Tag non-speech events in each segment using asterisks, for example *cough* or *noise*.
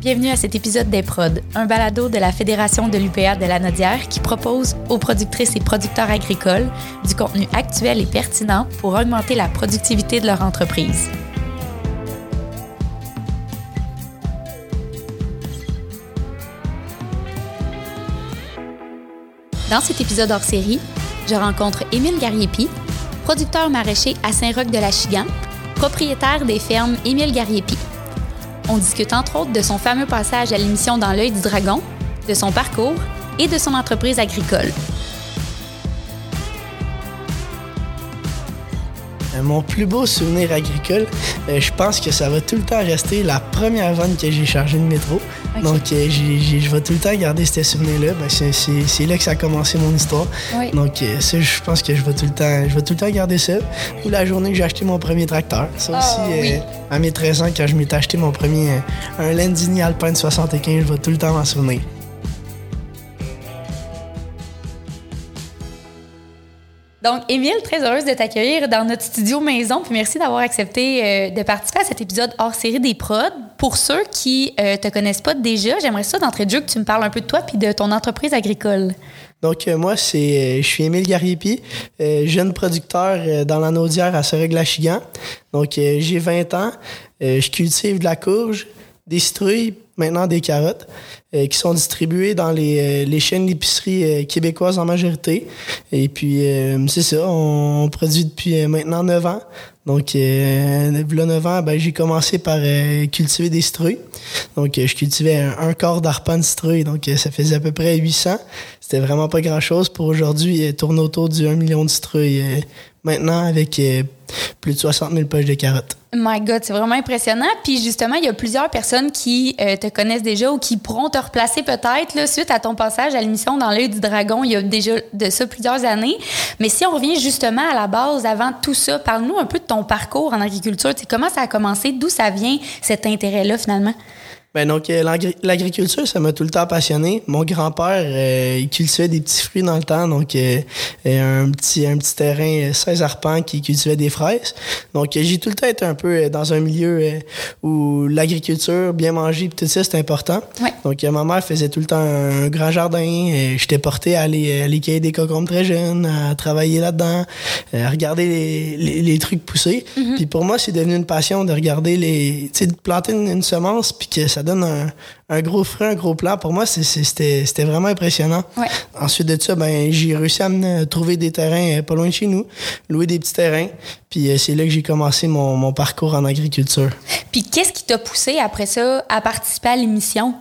Bienvenue à cet épisode des Prod, un balado de la Fédération de l'UPA de la Nodière qui propose aux productrices et producteurs agricoles du contenu actuel et pertinent pour augmenter la productivité de leur entreprise. Dans cet épisode hors série, je rencontre Émile Gariepi, producteur maraîcher à Saint-Roch de la Chigan, propriétaire des fermes Émile Gariepi. On discute entre autres de son fameux passage à l'émission Dans l'œil du dragon, de son parcours et de son entreprise agricole. Mon plus beau souvenir agricole, euh, je pense que ça va tout le temps rester la première vanne que j'ai chargée de métro. Donc, euh, je vais tout le temps garder ce souvenir-là. Ben, c'est- là que ça a commencé mon histoire. Oui. Donc, euh, ça, je pense que je vais tout le temps, je vais tout le temps garder ça. Ou la journée que j'ai acheté mon premier tracteur. Ça Ah, aussi, euh, à mes 13 ans, quand je m'étais acheté mon premier, euh, un Landini Alpine 75, je vais tout le temps m'en souvenir. Donc, Émile, très heureuse de t'accueillir dans notre studio maison. Puis merci d'avoir accepté euh, de participer à cet épisode hors série des prods. Pour ceux qui euh, te connaissent pas déjà, j'aimerais ça d'entrée de jeu que tu me parles un peu de toi puis de ton entreprise agricole. Donc, euh, moi, c'est, je suis Émile Gariepi, jeune producteur dans la Naudière à Soreg-la-Chigan. Donc, j'ai 20 ans. Je cultive de la courge, des citrouilles, maintenant des carottes, euh, qui sont distribuées dans les, euh, les chaînes d'épicerie euh, québécoises en majorité. Et puis, euh, c'est ça, on, on produit depuis maintenant 9 ans. Donc, depuis là 9 ans, ben, j'ai commencé par cultiver des citrouilles. Donc, je cultivais un, un quart d'arpent de citrouille. Donc, ça faisait à peu près 800. C'était vraiment pas grand-chose. Pour aujourd'hui, tourne autour du 1 million de euh, maintenant, avec plus de 60 000 poches de carottes. My God, c'est vraiment impressionnant. Puis justement, il y a plusieurs personnes qui euh, te connaissent déjà ou qui pourront te replacer peut-être suite à ton passage à l'émission Dans l'œil du dragon. Il y a déjà de ça plusieurs années. Mais si on revient justement à la base, avant tout ça, parle-nous un peu de ton parcours en agriculture. Tu comment ça a commencé? D'où ça vient cet intérêt-là finalement? Ben donc, euh, l'agri- l'agriculture, ça m'a tout le temps passionné. Mon grand-père, euh, il cultivait des petits fruits dans le temps, donc euh, un petit un petit terrain, euh, 16 arpents, qui cultivait des fraises. Donc, j'ai tout le temps été un peu dans un milieu euh, où l'agriculture, bien manger, tout ça, c'est important. Ouais. Donc, ma mère faisait tout le temps un grand jardin. euh, J'étais porté à aller, à aller cueillir des cocombes très jeune, à travailler là-dedans, à regarder les, les, les trucs pousser. Puis pour moi, c'est devenu une passion de regarder les... Tu sais, de planter une, une semence, puis que ça donne un, un gros fruit, un gros plant. Pour moi, c'était vraiment impressionnant. Ouais. Ensuite de ça, ben j'ai réussi à me trouver des terrains euh, pas loin de chez nous, louer des petits terrains. Puis euh, c'est là que j'ai commencé mon, mon parcours en agriculture. Puis qu'est-ce qui t'a poussé après ça à participer à l'émission?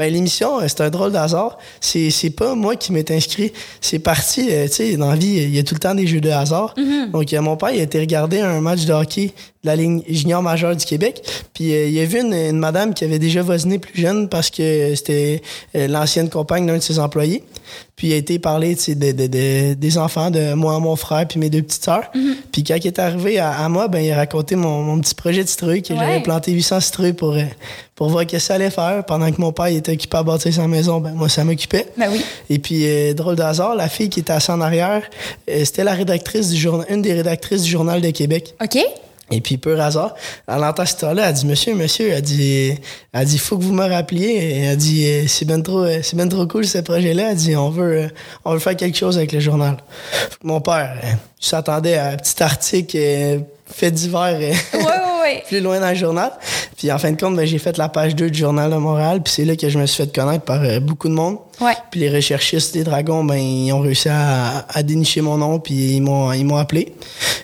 Ben l'émission, euh, c'est un drôle d'hasard. C'est c'est pas moi qui m'est inscrit. C'est parti, euh, tu sais, dans la vie, il y a tout le temps des jeux de hasard. Donc euh, mon père, il a été regarder un match de hockey de la ligne junior majeure du Québec. Puis euh, il a vu une, une madame qui avait déjà voisiné plus jeune parce que c'était l'ancienne compagne d'un de ses employés. Puis il a été sais, de, de- de- des enfants de moi, mon frère, puis mes deux petites sœurs. Puis quand il est arrivé à, à moi, ben il a raconté mon, mon petit projet de citrouille que Ouais. j'avais planté 800 citrouilles pour, euh, pour voir que ça allait faire. Pendant que mon père il était occupé à bâtir sa maison, ben moi, ça m'occupait. Ben oui. Et puis, euh, drôle de hasard, la fille qui était assise en arrière, euh, c'était la rédactrice du journal, une des rédactrices du Journal de Québec. OK? Et puis, peu hasard, elle entend cette histoire-là, elle dit, monsieur, monsieur, elle dit, elle dit, faut que vous me rappeliez. Elle dit, euh, c'est ben trop, euh, c'est ben trop cool ce projet-là. Elle dit, on veut, euh, on veut faire quelque chose avec le journal. Mon père, il s'attendait à un petit article fait divers. Ouais, ouais, ouais. plus loin dans le journal. Puis en fin de compte, ben, j'ai fait la page 2 du Journal de Montréal. Puis c'est là que je me suis fait connaître par euh, beaucoup de monde. Ouais. Puis les recherchistes des Dragons, ben, ils ont réussi à, à dénicher mon nom, puis ils m'ont, ils m'ont appelé.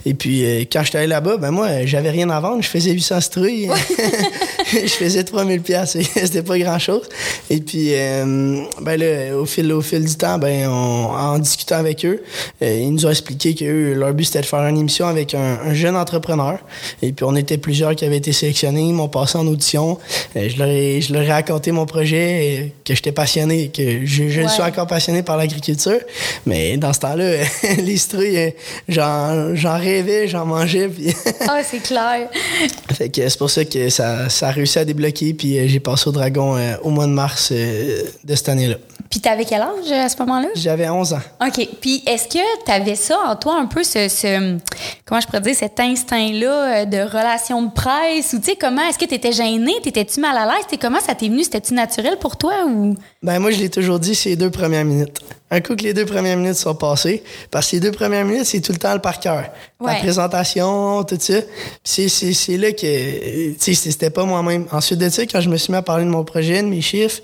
Et puis euh, quand j'étais allé là-bas, ben moi, j'avais rien à vendre. Je faisais 800 citrouilles. *laughs* je faisais 3000 pièces *laughs* C'était pas grand-chose. Et puis, euh, ben là, au fil, au fil du temps, ben, on, en discutant avec eux, euh, ils nous ont expliqué que eux, leur but, c'était de faire une émission avec un, un jeune entrepreneur. Et puis, on était plusieurs qui avaient été sélectionnés, m'ont passé en audition. Euh, je, leur ai, je leur ai raconté mon projet, euh, que j'étais passionné, que je, je Ouais. suis encore passionné par l'agriculture. Mais dans ce temps-là, *laughs* les citrouilles, euh, j'en, rêvais, j'en mangeais. Puis Ah, c'est clair. fait que c'est pour ça que ça, ça a réussi à débloquer. Puis j'ai passé au dragon euh, au mois de mars euh, de cette année-là. Puis t'avais quel âge à ce moment-là? J'avais 11 ans. OK. Puis est-ce que tu avais ça en toi un peu ce, ce comment je pourrais dire cet instinct-là euh, de relation de presse? Ou tu sais comment est-ce que tu étais gêné, t'étais-tu mal à l'aise, comment ça t'est venu, c'était-tu naturel pour toi ou? Ben moi je l'ai toujours dit, c'est les deux premières minutes. Un coup que les deux premières minutes sont passées, parce que les deux premières minutes, c'est tout le temps le par cœur. La présentation, tout ça. C'est, c'est, c'est là que, tu sais, c'était pas moi-même. Ensuite de ça, quand je me suis mis à parler de mon projet, de mes chiffres,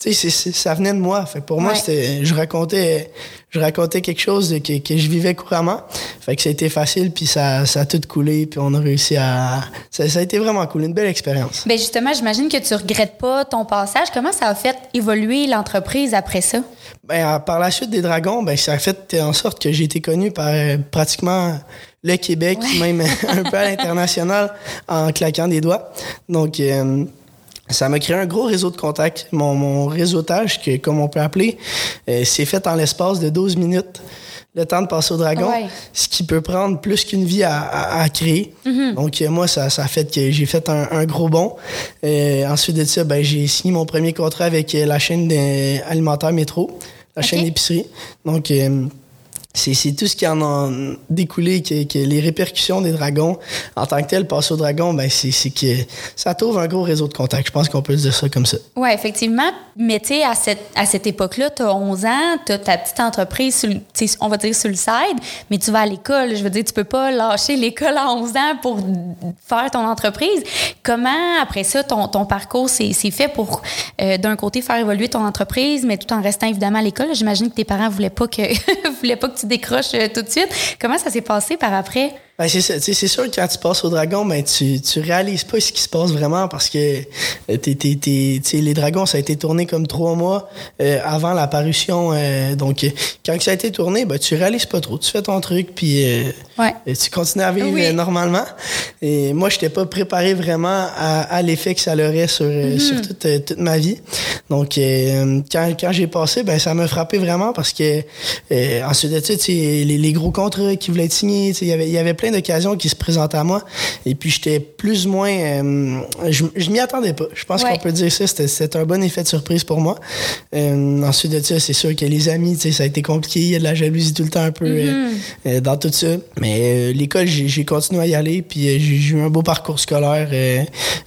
tu sais, ça venait de moi. Fait pour moi, c'était, je racontais, je racontais quelque chose que, que, je vivais couramment. Fait que ça a été facile, puis ça, ça a tout coulé, puis on a réussi à... Ça, ça a été vraiment cool, une belle expérience. Bien justement, j'imagine que tu regrettes pas ton passage. Comment ça a fait évoluer l'entreprise après ça? Ben, par la suite des Dragons, ben, ça a fait en sorte que j'ai été connu par euh, pratiquement le Québec, même *laughs* un peu à l'international, en claquant des doigts. Donc... Euh, ça m'a créé un gros réseau de contacts. Mon, mon réseautage, que, comme on peut appeler, euh, c'est fait en l'espace de 12 minutes. Le temps de passer au dragon, ce qui peut prendre plus qu'une vie à, à, créer. Mm-hmm. Donc, moi, ça, ça a fait que j'ai fait un, un, gros bond. Euh, ensuite de ça, ben, j'ai signé mon premier contrat avec la chaîne alimentaire Métro, la chaîne d'épicerie. Donc, c'est tout ce qui en a découlé, que, les répercussions des dragons, en tant que tel, passer au dragon, ben c'est que ça t'ouvre un gros réseau de contacts. Je pense qu'on peut dire ça comme ça. Oui, effectivement. Mais tu sais, à cette, à cette époque-là, tu as 11 ans, tu as ta petite entreprise, on va dire sur le side, mais tu vas à l'école. Je veux dire, tu peux pas lâcher l'école à 11 ans pour faire ton entreprise. Comment, après ça, ton, ton parcours s'est fait pour, euh, d'un côté, faire évoluer ton entreprise, mais tout en restant évidemment à l'école? J'imagine que tes parents voulaient pas que, *laughs* voulaient pas que décroches euh, tout de suite. Comment ça s'est passé par après? Ben, c'est sûr que quand tu passes au dragon, ben, tu, tu réalises pas ce qui se passe vraiment parce que euh, t'es, t'es, les dragons, ça a été tourné comme trois mois euh, avant la parution. Euh, donc, quand ça a été tourné, ben, tu réalises pas trop. Tu fais ton truc, puis tu continues à vivre normalement. Et moi, je n'étais pas préparé vraiment à, à l'effet que ça aurait sur, mm-hmm. sur toute, toute, ma vie. Donc, quand, quand j'ai passé, ben, ça m'a frappé vraiment parce que ensuite de ça, les, les gros contrats qui voulaient être signés, il y avait, y avait plein d'occasions qui se présentaient à moi. Et puis, j'étais plus ou moins... Euh, je, je m'y attendais pas. Je pense qu'on peut dire ça. C'était un bon effet de surprise pour moi. Euh, ensuite de ça, c'est sûr que les amis, ça a été compliqué. Il y a de la jalousie tout le temps un peu euh, mm-hmm. dans tout ça. Mais l'école, j'ai continué à y aller. Puis, j'ai eu un beau parcours scolaire.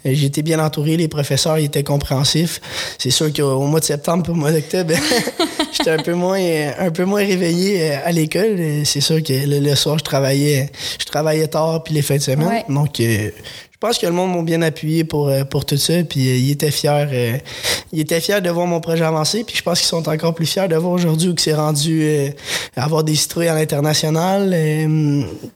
été bien entouré. Les professeurs ils étaient compréhensifs. C'est sûr qu'au mois de septembre, pour mois d'octobre, *laughs* j'étais un peu moins un peu moins réveillé à l'école. C'est sûr que le, soir, je travaillais, je travaillais tard puis les fins de semaine. Donc, euh, pense que le monde m'a bien appuyé pour, euh, pour tout ça. Puis euh, ils étaient fiers. Euh, de voir mon projet avancer. Puis je pense qu'ils sont encore plus fiers de voir aujourd'hui où c'est rendu avoir des citrouilles à l'international.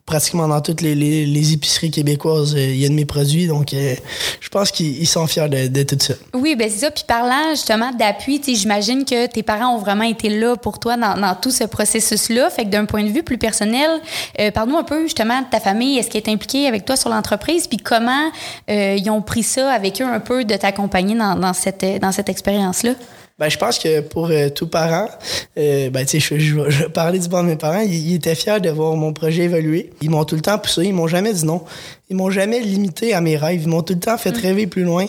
pratiquement dans toutes les, les, épiceries québécoises, il y a de mes produits. Donc je pense qu'ils sont fiers de, de, tout ça. Oui, ben c'est ça. Puis parlant justement d'appui, j'imagine que tes parents ont vraiment été là pour toi dans, dans tout ce processus-là. Fait que d'un point de vue plus personnel, parle-nous un peu justement de ta famille. Est-ce qu'elle est impliquée avec toi sur l'entreprise? Puis comment euh, ils ont pris ça avec eux un peu de t'accompagner dans, dans cette, dans cette expérience-là? Ben, je pense que pour euh, tout parent, euh, ben, tu sais, je, je, je, parlais du bon de mes parents, ils, étaient fiers de voir mon projet évoluer. Ils m'ont tout le temps poussé, ils m'ont jamais dit non. Ils m'ont jamais limité à mes rêves, ils m'ont tout le temps fait mm. rêver plus loin.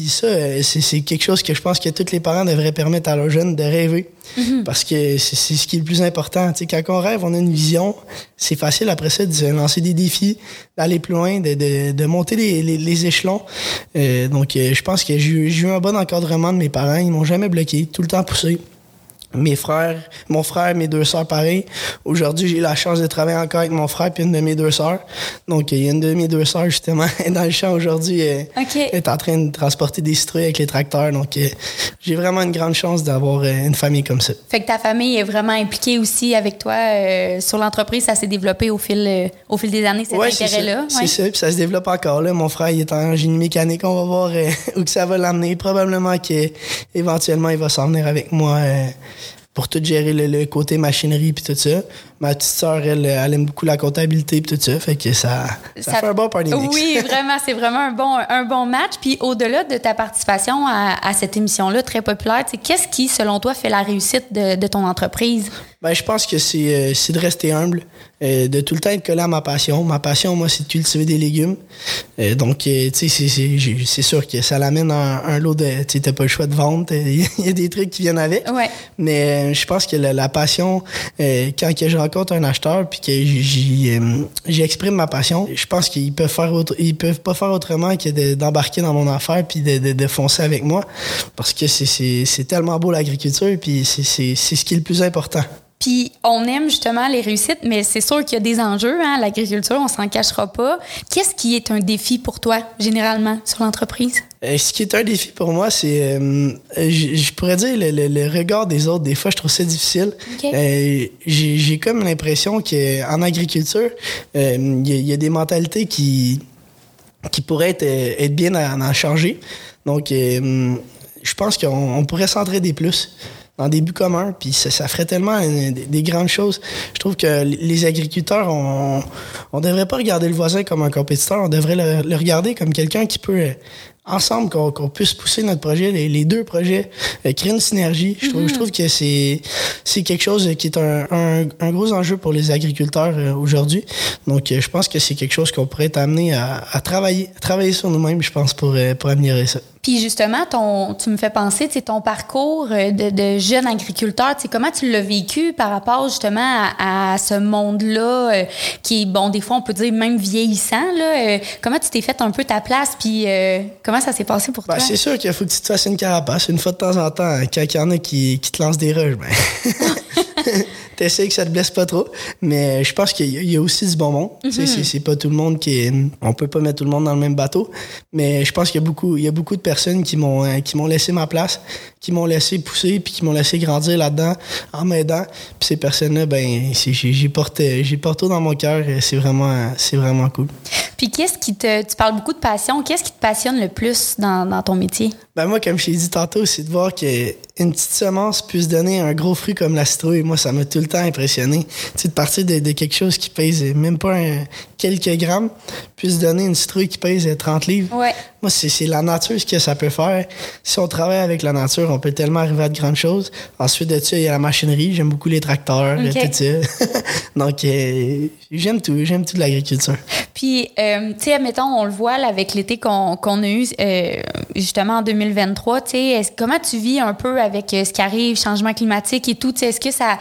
Puis ça, euh, c'est quelque chose que je pense que tous les parents devraient permettre à leurs jeunes de rêver. Mm-hmm. Parce que c'est ce qui est le plus important. Tu sais, quand on rêve, on a une vision. C'est facile après ça de lancer des défis, d'aller plus loin, de, de, de monter les, les, les échelons. Euh, donc, je pense que j'ai eu un bon encadrement de mes parents. Ils m'ont jamais bloqué, tout le temps poussé mes frères, mon frère, mes deux sœurs, pareil. Aujourd'hui, j'ai la chance de travailler encore avec mon frère puis une de mes deux sœurs. Donc, il y a une de mes deux sœurs, justement, *laughs* dans le champ aujourd'hui. Elle est en train de transporter des citrouilles avec les tracteurs. Donc, euh, j'ai vraiment une grande chance d'avoir euh, une famille comme ça. Fait que ta famille est vraiment impliquée aussi avec toi euh, sur l'entreprise. Ça s'est développé au fil, au fil des années, cet intérêt-là. C'est ça. Puis ça se développe encore. Là. Mon frère, il est en génie mécanique. On va voir *laughs* où que ça va l'amener. Probablement qu'éventuellement, il va s'en venir avec moi pour tout gérer le, côté machinerie puis tout ça. Ma petite sœur, elle, elle aime beaucoup la comptabilité puis tout ça, fait que ça, ça, fait un bon party mix. Oui, *laughs* vraiment, c'est vraiment un bon, un bon match. Puis au-delà de ta participation à, à cette émission-là très populaire, qu'est-ce qui, selon toi, fait la réussite de, de ton entreprise? Ben, je pense que c'est de rester humble, de tout le temps être collé à ma passion. Ma passion, moi, c'est de cultiver des légumes. donc, tu sais, c'est sûr que ça l'amène un, un lot de... Tu sais, pas le choix de vente. *laughs* Il y a des trucs qui viennent avec. Ouais. Mais je pense que la, passion, quand que je rencontre un acheteur puis que j'exprime ma passion, je pense qu'ils peuvent faire autre, ils peuvent pas faire autrement que d'embarquer dans mon affaire puis de, de, de, foncer avec moi parce que c'est tellement beau l'agriculture puis c'est ce qui est le plus important. Puis on aime justement les réussites, mais c'est sûr qu'il y a des enjeux, hein, l'agriculture, on s'en cachera pas. Qu'est-ce qui est un défi pour toi, généralement, sur l'entreprise? Euh, ce qui est un défi pour moi, c'est, euh, je pourrais dire, le, regard des autres. Des fois, je trouve ça difficile. Euh, j'ai comme l'impression qu'en agriculture, il y, a des mentalités qui, qui pourraient être, être bien à, en changer. Donc, je pense qu'on pourrait s'entraider plus dans des buts communs, puis ça, ça ferait tellement des, grandes choses. Je trouve que les agriculteurs, on, on devrait pas regarder le voisin comme un compétiteur, on devrait le, regarder comme quelqu'un qui peut ensemble qu'on puisse pousser notre projet, les, deux projets, euh, créer une synergie. Je trouve, je trouve que c'est c'est quelque chose qui est un, un, gros enjeu pour les agriculteurs euh, aujourd'hui. Donc, euh, je pense que c'est quelque chose qu'on pourrait être amené à, à, travailler, à travailler sur nous-mêmes, je pense, pour, pour améliorer ça. Puis justement, ton, tu me fais penser, c'est ton parcours euh, de, de jeune agriculteur, comment tu l'as vécu par rapport justement à, ce monde-là euh, qui est, bon, des fois on peut dire même vieillissant. Là, euh, comment tu t'es fait un peu ta place, puis comment ça s'est passé pour ben, toi? C'est sûr qu'il faut que tu te fasses une carapace une fois de temps en temps. Quand il y en a qui, qui te lancent des rushs, ben... *laughs* *laughs* t'essayes que ça te blesse pas trop. Mais je pense qu'il y, a aussi du bon monde. Mm-hmm. C'est pas tout le monde qui est, On peut pas mettre tout le monde dans le même bateau. Mais je pense qu'il y a beaucoup, il y a beaucoup de personnes qui m'ont euh, m'ont laissé ma place, qui m'ont laissé pousser, puis qui m'ont laissé grandir là-dedans en m'aidant. Puis ces personnes-là, ben, j'ai porté, porté dans mon cœur. C'est vraiment, c'est vraiment cool. Puis qu'est-ce qui te, tu parles beaucoup de passion. Qu'est-ce qui te passionne le plus dans, dans ton métier? Ben moi, comme je t'ai dit tantôt, c'est de voir qu'une petite semence puisse donner un gros fruit comme la citrouille. Moi, ça m'a tout le temps impressionné. Tu sais, de partir de, quelque chose qui pèse même pas quelques grammes, puisse donner une citrouille qui pèse 30 livres. Ouais. Moi, c'est la nature ce que ça peut faire. Si on travaille avec la nature, on peut tellement arriver à de grandes choses. Ensuite de ça, il y a la machinerie. J'aime beaucoup les tracteurs, tout ça. *laughs* Donc, euh, j'aime tout. J'aime tout l'agriculture. Puis, euh, tu sais, mettons, on le voit avec l'été qu'on a eu euh, justement en 2023. Tu sais, comment tu vis un peu avec ce qui arrive, changement climatique et tout? Est-ce que ça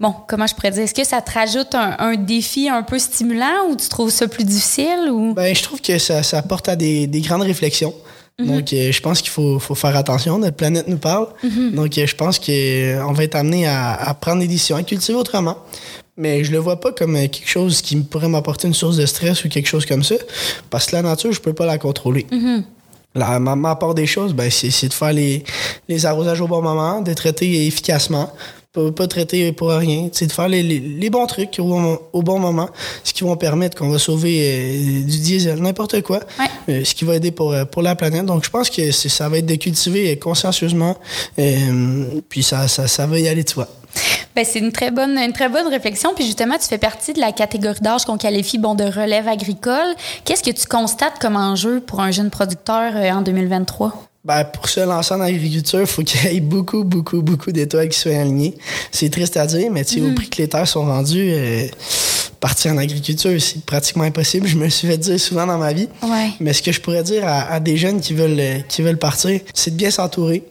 bon, comment je pourrais dire, est-ce que ça te rajoute un, défi un peu stimulant ou tu trouves ça plus difficile? Ou? Ben, je trouve que ça, ça porte à des, des grandes réflexions. Mhm. Donc, euh, je pense qu'il faut, faut, faire attention. Notre planète nous parle. Mhm. Donc, euh, je pense qu'on euh, va être amené à, à, prendre des décisions, à cultiver autrement. Mais je le vois pas comme quelque chose qui pourrait m'apporter une source de stress ou quelque chose comme ça. Parce que la nature, je peux pas la contrôler. Mhm. La, ma, part des choses, ben, c'est de faire les, les arrosages au bon moment, de traiter efficacement, pas, pas traiter pour rien. C'est de faire les, les, bons trucs au, au, bon moment, ce qui va permettre qu'on va sauver euh, du diesel, n'importe quoi, euh, ce qui va aider pour, euh, pour la planète. Donc, je pense que ça va être de cultiver consciencieusement, puis ça, ça, ça va y aller de soi. Ben, c'est une très bonne une très bonne réflexion puis justement tu fais partie de la catégorie d'âge qu'on qualifie bon de relève agricole. Qu'est-ce que tu constates comme enjeu pour un jeune producteur en 2023 ben, pour se lancer en agriculture, il faut qu'il y ait beaucoup, beaucoup, beaucoup d'étoiles qui soient alignées. C'est triste à dire, mais tu sais, au mm. prix que les terres sont rendues, euh, partir en agriculture, c'est pratiquement impossible. *laughs* Je me suis fait dire souvent dans ma vie. Mais ce que je pourrais dire à, des jeunes qui veulent, euh, qui veulent partir, c'est de bien s'entourer.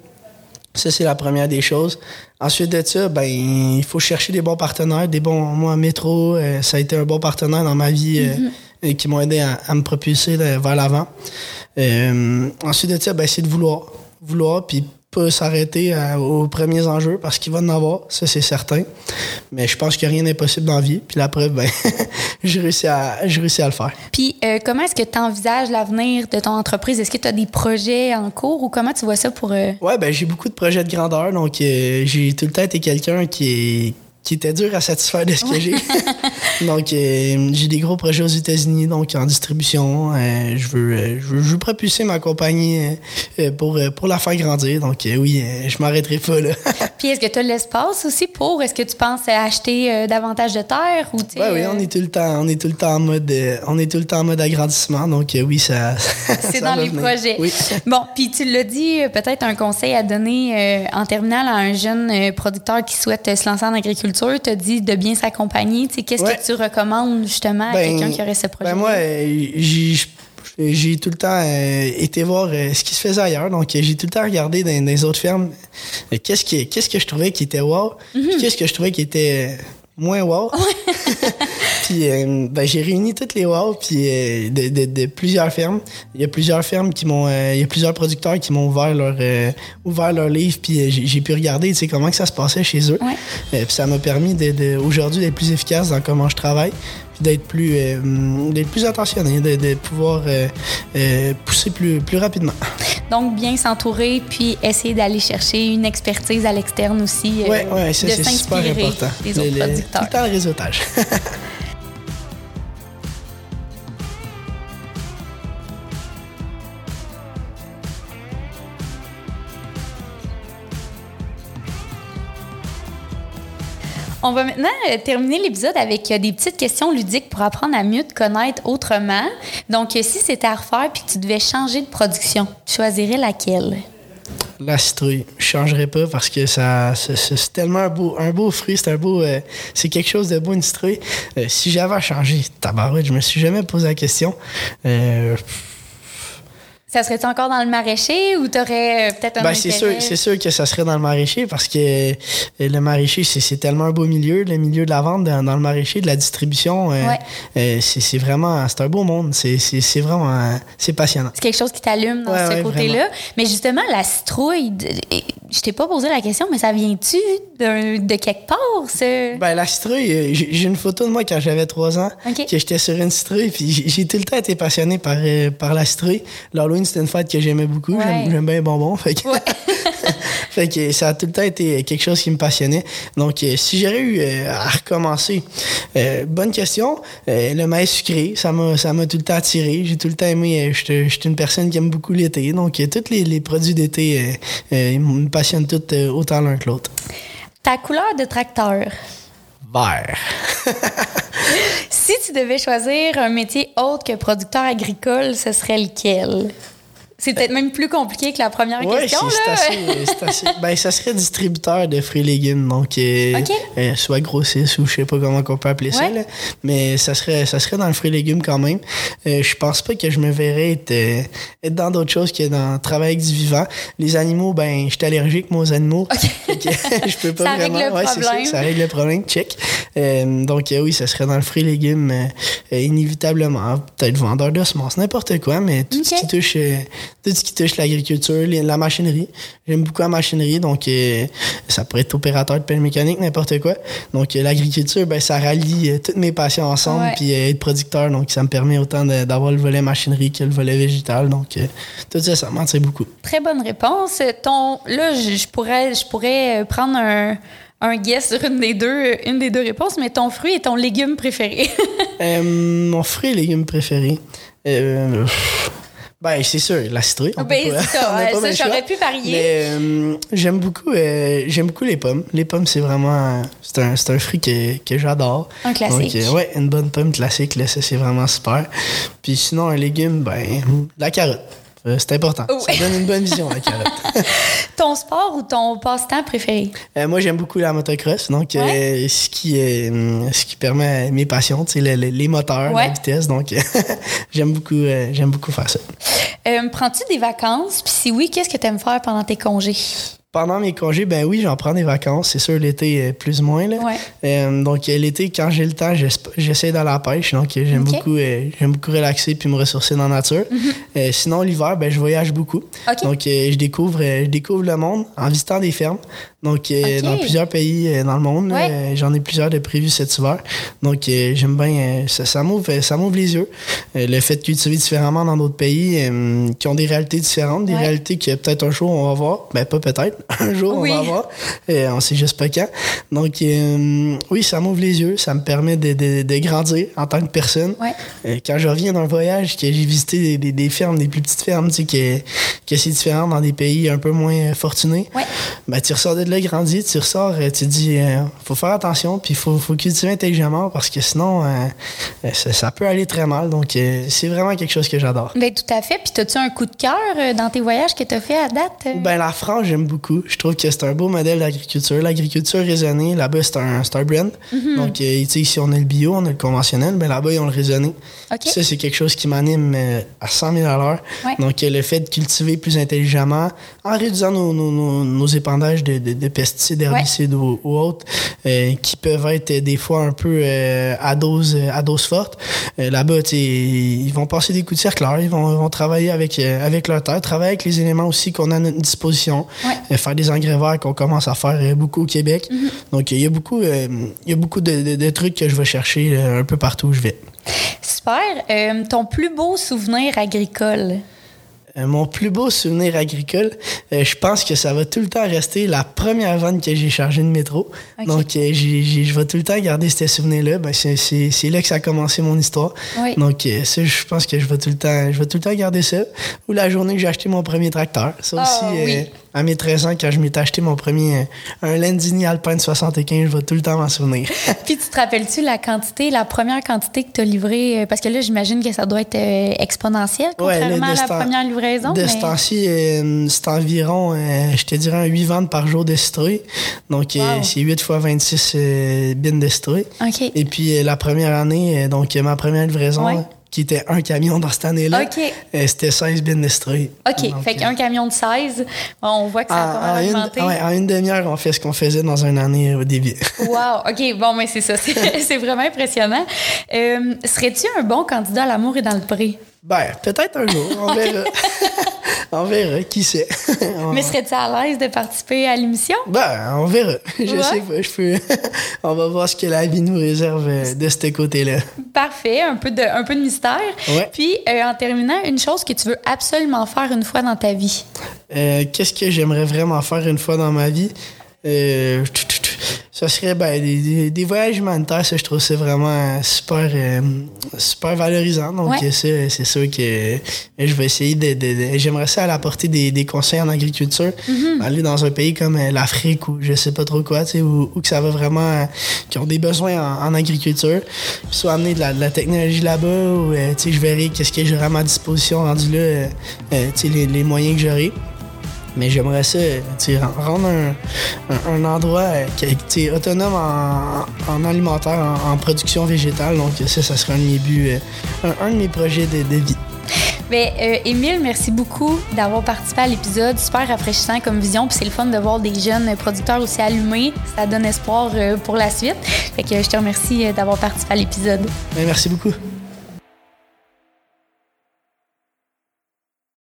Ça, c'est la première des choses. Ensuite de ça, ben, il faut chercher des bons partenaires, des bons, moi, métro, euh, ça a été un bon partenaire dans ma vie. Mm-hmm qui m'ont aidé à, me propulser vers l'avant. Euh, ensuite de ça, ben, c'est de vouloir. Vouloir, puis pas s'arrêter euh, aux premiers enjeux parce qu'il va en avoir, ça c'est certain. Mais je pense que rien n'est possible dans la vie. Puis la preuve, ben, *laughs* j'ai réussi, à, à le faire. Puis euh, comment est-ce que tu envisages l'avenir de ton entreprise? Est-ce que tu as des projets en cours ou comment tu vois ça pour... Euh... Ouais, ben j'ai beaucoup de projets de grandeur. Donc j'ai tout le temps été quelqu'un qui est qui était dur à satisfaire de ce que j'ai. *laughs* donc, euh, j'ai des gros projets aux États-Unis, donc en distribution. Euh, je, veux, euh, je, veux, je veux propulser ma compagnie euh, euh, pour, euh, pour la faire grandir. Donc, euh, oui, euh, je m'arrêterai pas là. *laughs* Puis est-ce que tu as l'espace aussi pour? Est-ce que tu penses acheter euh, davantage de terre ou Ouais, oui, on est tout le temps, on est tout le temps en mode, euh, on est tout le temps en mode agrandissement. Donc, euh, oui, ça. *laughs* C'est dans les venir. projets. Oui. Bon, puis tu l'as dit, peut-être un conseil à donner euh, en terminale à un jeune producteur qui souhaite se lancer en agriculture. Tu as dit de bien s'accompagner. Tu sais, Qu'est-ce Ouais. que tu recommandes justement à Ben, quelqu'un qui aurait ce projet? Ben moi, j'ai tout le temps euh, été voir euh, ce qui se faisait ailleurs. Donc, j'ai tout le temps regardé dans, dans les autres fermes euh, qu'est-ce qui- qu'est-ce que je trouvais qui était wow, Mhm. qu'est-ce que je trouvais qui était moins wow. Puis, euh, ben, j'ai réuni toutes les wow puis euh, de, de- de plusieurs fermes. Il y a plusieurs fermes qui m'ont, euh, il y a plusieurs producteurs qui m'ont ouvert leur euh, ouvert leur livre, puis euh, j'ai pu regarder, tu sais, comment que ça se passait chez eux. Ouais. Puis ça m'a permis de, aujourd'hui d'être plus efficace dans comment je travaille, puis d'être plus, euh, d'être plus attentionné, de, de pouvoir euh, euh, pousser plus, plus rapidement. Donc, bien s'entourer, puis essayer d'aller chercher une expertise à l'externe aussi. ouais, ouais, ça c'est super important. des autres Le- le- producteurs. Tout le temps le réseautage. *laughs* On va maintenant euh, terminer l'épisode avec euh, des petites questions ludiques pour apprendre à mieux te connaître autrement. Donc, euh, si c'était à refaire puis que tu devais changer de production, tu choisirais laquelle? La citrouille, je changerai pas parce que ça, c'est, tellement un beau, un beau fruit, c'est un beau, c'est quelque chose de beau une citrouille. Si j'avais à changer, je me suis jamais posé la question. Ça serait-tu encore dans le maraîcher ou tu aurais peut-être un Ben, c'est sûr, c'est sûr que ça serait dans le maraîcher parce que euh, le maraîcher, c'est, tellement un beau milieu, le milieu de la vente dans, dans le maraîcher, de la distribution. euh, Ouais. euh, c'est, vraiment, c'est un beau monde. C'est, vraiment, euh, c'est passionnant. C'est quelque chose qui t'allume dans Ouais, ce ouais, côté-là. Mais justement, la citrouille, je t'ai pas posé la question, mais ça vient-tu de quelque part, ce... Ben, la citrouille, euh, j'ai, une photo de moi quand j'avais trois ans, Ok. que j'étais sur une citrouille, puis j'ai, tout le temps été passionné par, euh, par la citrouille. L'Halloween, c'était une fête que j'aimais beaucoup. Ouais. J'aime, bien les bonbons. Fait que, Ouais. *laughs* fait que ça a tout le temps été quelque chose qui me passionnait. Donc, euh, si j'aurais eu euh, à recommencer, euh, bonne question. Euh, le maïs sucré, ça m'a, ça m'a tout le temps attiré. J'ai tout le temps aimé. Je suis- une personne qui aime beaucoup l'été. Donc, tous les, les produits d'été, euh, ils me passionnent tous euh, autant l'un que l'autre. Ta couleur de tracteur? Vert. *laughs* Si tu devais choisir un métier autre que producteur agricole, ce serait lequel? C'est peut-être même plus compliqué que la première Ouais, question, c'est, là. c'est assez, *laughs* Ben, ça serait distributeur de fruits et légumes, donc euh, euh, soit grossiste ou je sais pas comment on peut appeler ça, là. mais ça serait, ça serait dans le fruit et légumes quand même. Euh, je pense pas que je me verrais être, euh, être dans d'autres choses que dans travailler avec du vivant. Les animaux, ben, je suis allergique moi aux animaux, *laughs* *laughs* je peux pas Ça règle vraiment. le ouais, c'est ça, problème. ça règle le problème, check. Euh, donc euh, oui, ça serait dans le fruit et légumes euh, euh, inévitablement. Peut-être vendeur de semences, n'importe quoi, mais tout ce qui touche, euh, tout ce qui touche l'agriculture, la machinerie. J'aime beaucoup la machinerie, donc euh, ça pourrait être opérateur de pelle mécanique, n'importe quoi. Donc euh, l'agriculture, ben ça rallie euh, toutes mes passions ensemble, puis être producteur, donc ça me permet autant d'avoir le volet machinerie que le volet végétal. Donc tout ça, ça m'attire beaucoup. Très bonne réponse. Ton, là, je, pourrais, je pourrais prendre un, un guess sur une des deux, une des deux réponses, mais ton fruit est ton légume préféré. *laughs* Euh, mon fruit et légumes préféré. Euh, ben, c'est sûr, la citrouille. on Ben, peut ça, *laughs* on ouais, j'aurais pu parier. Mais euh, j'aime beaucoup, euh, j'aime beaucoup les pommes. Les pommes, c'est vraiment, c'est un, un fruit que, que j'adore. Un classique. Donc, euh, ouais, une bonne pomme classique, là, ça c'est vraiment super. Puis sinon, un légume, ben, la carotte. Euh, c'est important. Ouais. Ça donne une bonne vision, la carotte. *laughs* ton sport ou ton passe-temps préféré? Euh, moi, j'aime beaucoup la motocross, donc euh, ce qui ce qui permet mes passions, tu sais, le- le- les moteurs, Ouais. la vitesse. Donc, *laughs* j'aime beaucoup, j'aime beaucoup faire ça. Prends-tu des vacances? Puis si oui, qu'est-ce que tu aimes faire pendant tes congés? Pendant mes congés, ben oui, j'en prends des vacances. C'est sûr, l'été, plus ou moins. Là. Ouais. Euh, donc, l'été, quand j'ai le temps, j'ess- j'essaie d'aller à la pêche. Donc, euh, j'aime beaucoup, euh, j'aime beaucoup relaxer puis me ressourcer dans la nature. Euh, sinon, l'hiver, ben, je voyage beaucoup. Donc, je, découvre, je découvre le monde en visitant des fermes. Donc, euh, dans plusieurs pays euh, dans le monde. J'en ai plusieurs de prévus cet hiver. Donc, j'aime bien. ça, ça m'ouvre ça m'ouvre les yeux. le fait de cultiver différemment dans d'autres pays qui ont des réalités différentes, des réalités que peut-être un jour on va voir. Ben, pas peut-être. *laughs* Un jour on va voir. on sait juste pas quand. Donc, oui, ça m'ouvre les yeux. Ça me permet de, de, de grandir en tant que personne. quand je reviens d'un voyage, que j'ai visité des, des, fermes, des plus petites fermes, tu sais, que, que c'est différent dans des pays un peu moins fortunés, ben, tu ressors de là grandi, tu ressors, euh, tu te dis, euh, faut faire attention, puis il faut, faut cultiver intelligemment parce que sinon, euh, ça, peut aller très mal. Donc, c'est vraiment quelque chose que j'adore. Ben, tout à fait. Puis, as-tu un coup de cœur dans tes voyages que tu as fait à date? Ben, la France, j'aime beaucoup. Je trouve que c'est un beau modèle d'agriculture. L'agriculture raisonnée, là-bas, c'est un, un brand. Mm-hmm. Donc, ici, on a le bio, on a le conventionnel, ben là-bas, ils ont le raisonné. Ça, c'est quelque chose qui m'anime à 100 000 à l'heure. Donc, le fait de cultiver plus intelligemment en réduisant nos, nos, nos, épandages de, de, pesticides, herbicides ou, autres, euh, qui peuvent être des fois un peu euh, à, dose, à dose forte. Euh, là-bas, ils vont passer des coups de circulaire, ils vont, vont travailler avec, avec leur terre, travailler avec les éléments aussi qu'on a à notre disposition, faire des engrais verts qu'on commence à faire beaucoup au Québec. Mm-hmm. Donc, il y a beaucoup, il y a beaucoup de, de, trucs que je vais chercher un peu partout où je vais. Super. ton plus beau souvenir agricole? Euh, mon plus beau souvenir agricole, euh, je pense que ça va tout le temps rester la première vanne que j'ai chargée de métro. Donc, euh, je vais tout le temps garder ce souvenir-là. Ben, c'est là que ça a commencé mon histoire. Donc, ça, je pense que je vais tout le temps, je vais tout le temps garder ça. Ou la journée que j'ai acheté mon premier tracteur. Ça ah, aussi, à mes 13 ans, quand je m'étais acheté mon premier, un Landini Alpine 75, je vais tout le temps m'en souvenir. *laughs* Puis, tu te rappelles-tu la quantité, la première quantité que tu as livrée? Parce que là, j'imagine que ça doit être exponentiel, contrairement à la première livraison. De ce temps-ci, euh, c'est environ, euh, je te dirais, un 8 ventes par jour de Donc, euh, c'est 8 fois 26 bins de Et puis, la première année, donc ma première livraison, qui était un camion dans cette année-là. c'était 16 bins OK. fait qu'un camion de 16, on voit que ça a pas mal augmenté. en une demi-heure, on fait ce qu'on faisait dans une année au début. *laughs* wow. OK. Bon, mais c'est ça. C'est *laughs* vraiment impressionnant. Serais-tu un bon candidat à l'amour et dans le prix? Ben, peut-être un jour, on verra. *laughs* on verra, qui sait. *laughs* Mais serais-tu à l'aise de participer à l'émission? Ben, on verra. Je sais pas, je peux. *laughs* on va voir ce que la vie nous réserve euh, de ce côté-là. Parfait, un peu de, un peu de mystère. Ouais. Puis, euh, en terminant, une chose que tu veux absolument faire une fois dans ta vie? Euh, qu'est-ce que j'aimerais vraiment faire une fois dans ma vie? Euh, ça serait ben, des, des, voyages humanitaires, ça, je trouve ça vraiment super, euh, super valorisant. Donc, c'est sûr que je vais essayer de. J'aimerais ça aller apporter des, des, conseils en agriculture, mm-hmm. aller dans un pays comme euh, l'Afrique ou je sais pas trop quoi, où, où que ça va vraiment. qui ont des besoins en, agriculture, soit amener de la, technologie là-bas, ou je verrai qu'est-ce que j'aurai à ma disposition rendu là, les, les moyens que j'aurai. Mais j'aimerais ça, rendre un, un, endroit euh, qui est autonome en, alimentaire, en, production végétale. Donc ça, ça serait un de mes buts, euh, un, de mes projets de, vie. Bien, euh, Émile, merci beaucoup d'avoir participé à l'épisode. Super rafraîchissant comme vision. Puis c'est le fun de voir des jeunes producteurs aussi allumés. Ça donne espoir pour la suite. Fait que je te remercie d'avoir participé à l'épisode. merci beaucoup.